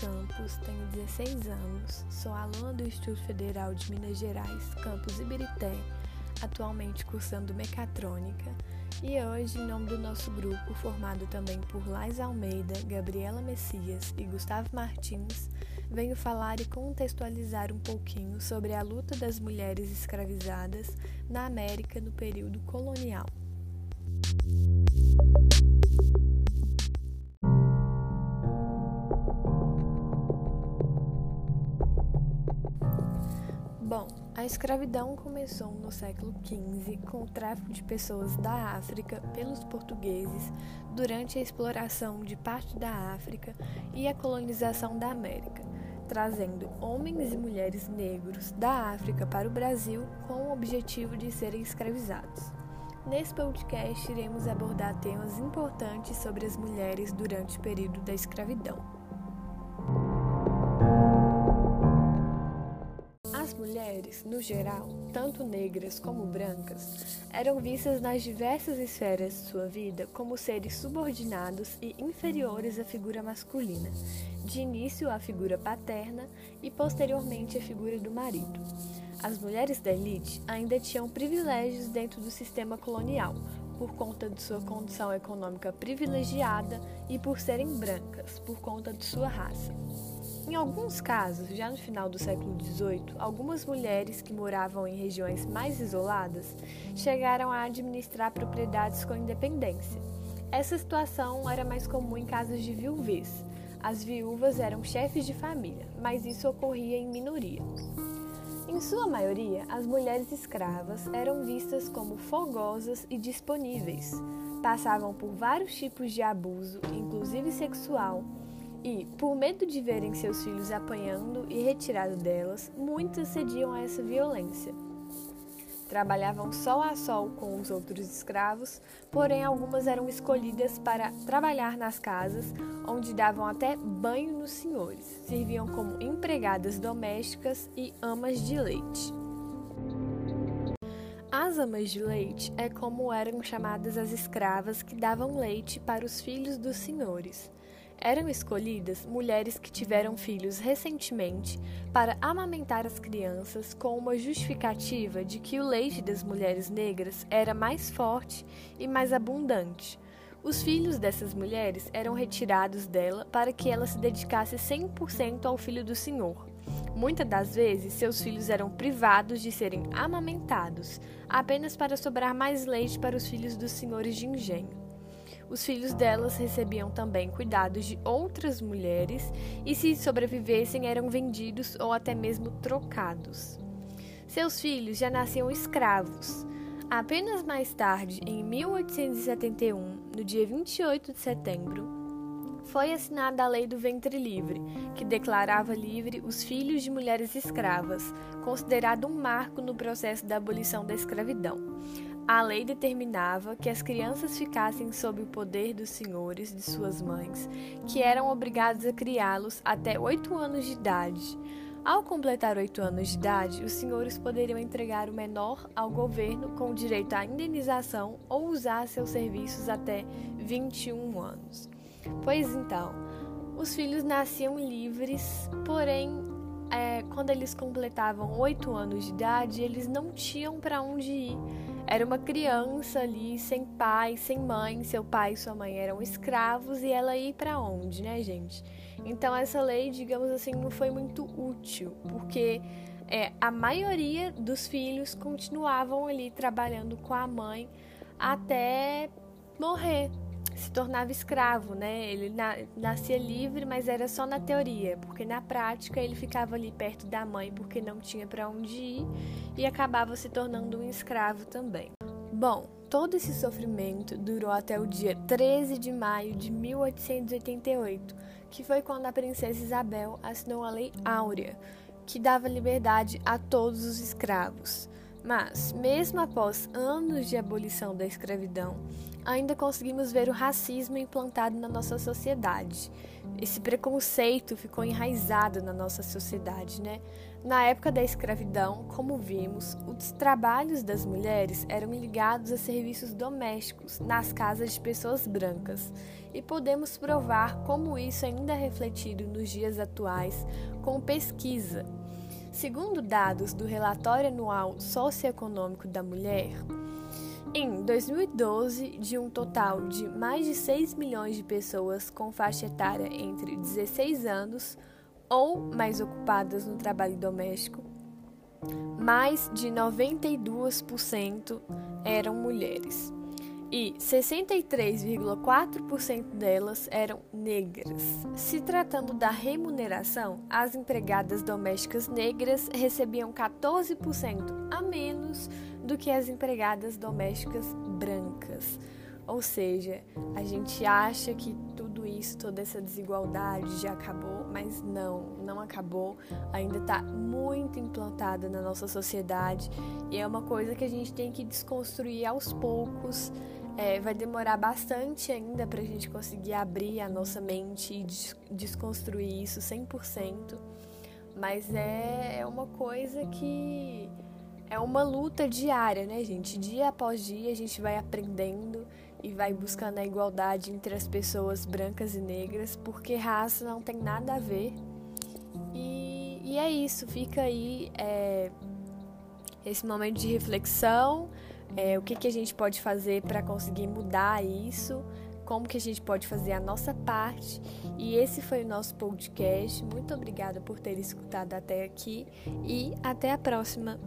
Campos, tenho 16 anos, sou aluna do Instituto Federal de Minas Gerais, campus Ibirité, atualmente cursando mecatrônica, e hoje, em nome do nosso grupo, formado também por Lais Almeida, Gabriela Messias e Gustavo Martins, venho falar e contextualizar um pouquinho sobre a luta das mulheres escravizadas na América no período colonial. Bom, a escravidão começou no século XV com o tráfico de pessoas da África pelos portugueses durante a exploração de parte da África e a colonização da América, trazendo homens e mulheres negros da África para o Brasil com o objetivo de serem escravizados. Nesse podcast, iremos abordar temas importantes sobre as mulheres durante o período da escravidão. Mulheres, no geral, tanto negras como brancas, eram vistas nas diversas esferas de sua vida como seres subordinados e inferiores à figura masculina, de início à figura paterna e posteriormente à figura do marido. As mulheres da elite ainda tinham privilégios dentro do sistema colonial, por conta de sua condição econômica privilegiada e por serem brancas, por conta de sua raça. Em alguns casos, já no final do século XVIII, algumas mulheres que moravam em regiões mais isoladas chegaram a administrar propriedades com independência. Essa situação era mais comum em casos de viuvez. As viúvas eram chefes de família, mas isso ocorria em minoria. Em sua maioria, as mulheres escravas eram vistas como fogosas e disponíveis. Passavam por vários tipos de abuso, inclusive sexual, e, por medo de verem seus filhos apanhando e retirado delas, muitas cediam a essa violência. Trabalhavam sol a sol com os outros escravos, porém algumas eram escolhidas para trabalhar nas casas, onde davam até banho nos senhores, serviam como empregadas domésticas e amas de leite. As amas de leite é como eram chamadas as escravas que davam leite para os filhos dos senhores. Eram escolhidas mulheres que tiveram filhos recentemente para amamentar as crianças com uma justificativa de que o leite das mulheres negras era mais forte e mais abundante. Os filhos dessas mulheres eram retirados dela para que ela se dedicasse 100% ao filho do Senhor. Muitas das vezes, seus filhos eram privados de serem amamentados, apenas para sobrar mais leite para os filhos dos senhores de engenho. Os filhos delas recebiam também cuidados de outras mulheres e, se sobrevivessem, eram vendidos ou até mesmo trocados. Seus filhos já nasciam escravos. Apenas mais tarde, em 1871, no dia 28 de setembro, foi assinada a Lei do Ventre Livre, que declarava livre os filhos de mulheres escravas, considerado um marco no processo da abolição da escravidão. A lei determinava que as crianças ficassem sob o poder dos senhores de suas mães, que eram obrigados a criá-los até oito anos de idade. Ao completar oito anos de idade, os senhores poderiam entregar o menor ao governo com direito à indenização ou usar seus serviços até 21 anos. Pois então, os filhos nasciam livres, porém, é, quando eles completavam oito anos de idade, eles não tinham para onde ir era uma criança ali, sem pai, sem mãe, seu pai e sua mãe eram escravos. E ela ia para onde, né, gente? Então essa lei, digamos assim, não foi muito útil, porque é, a maioria dos filhos continuavam ali trabalhando com a mãe até morrer, se tornava escravo, né? Ele na, nascia livre, mas era só na teoria, porque na prática ele ficava ali perto da mãe porque não tinha para onde ir e acabava se tornando um escravo também. Bom, todo esse sofrimento durou até o dia 13 de maio de 1888, que foi quando a princesa Isabel assinou a Lei Áurea, que dava liberdade a todos os escravos. Mas, mesmo após anos de abolição da escravidão, ainda conseguimos ver o racismo implantado na nossa sociedade. Esse preconceito ficou enraizado na nossa sociedade, né? Na época da escravidão, como vimos, os trabalhos das mulheres eram ligados a serviços domésticos nas casas de pessoas brancas, e podemos provar como isso ainda é refletido nos dias atuais com pesquisa. Segundo dados do Relatório Anual Socioeconômico da Mulher, em 2012, de um total de mais de 6 milhões de pessoas com faixa etária entre 16 anos ou mais ocupadas no trabalho doméstico, mais de 92% eram mulheres e 63,4% delas eram negras. Se tratando da remuneração, as empregadas domésticas negras recebiam 14% a menos do que as empregadas domésticas brancas. Ou seja, a gente acha que tudo isso, toda essa desigualdade já acabou, mas não, não acabou. Ainda está muito implantada na nossa sociedade e é uma coisa que a gente tem que desconstruir aos poucos. É, vai demorar bastante ainda para a gente conseguir abrir a nossa mente e des desconstruir isso 100%, mas é, é uma coisa que é uma luta diária, né, gente? Dia após dia a gente vai aprendendo e vai buscando a igualdade entre as pessoas brancas e negras, porque raça não tem nada a ver. E, e é isso, fica aí é, esse momento de reflexão, é, o que, que a gente pode fazer para conseguir mudar isso, como que a gente pode fazer a nossa parte. E esse foi o nosso podcast. Muito obrigada por ter escutado até aqui e até a próxima.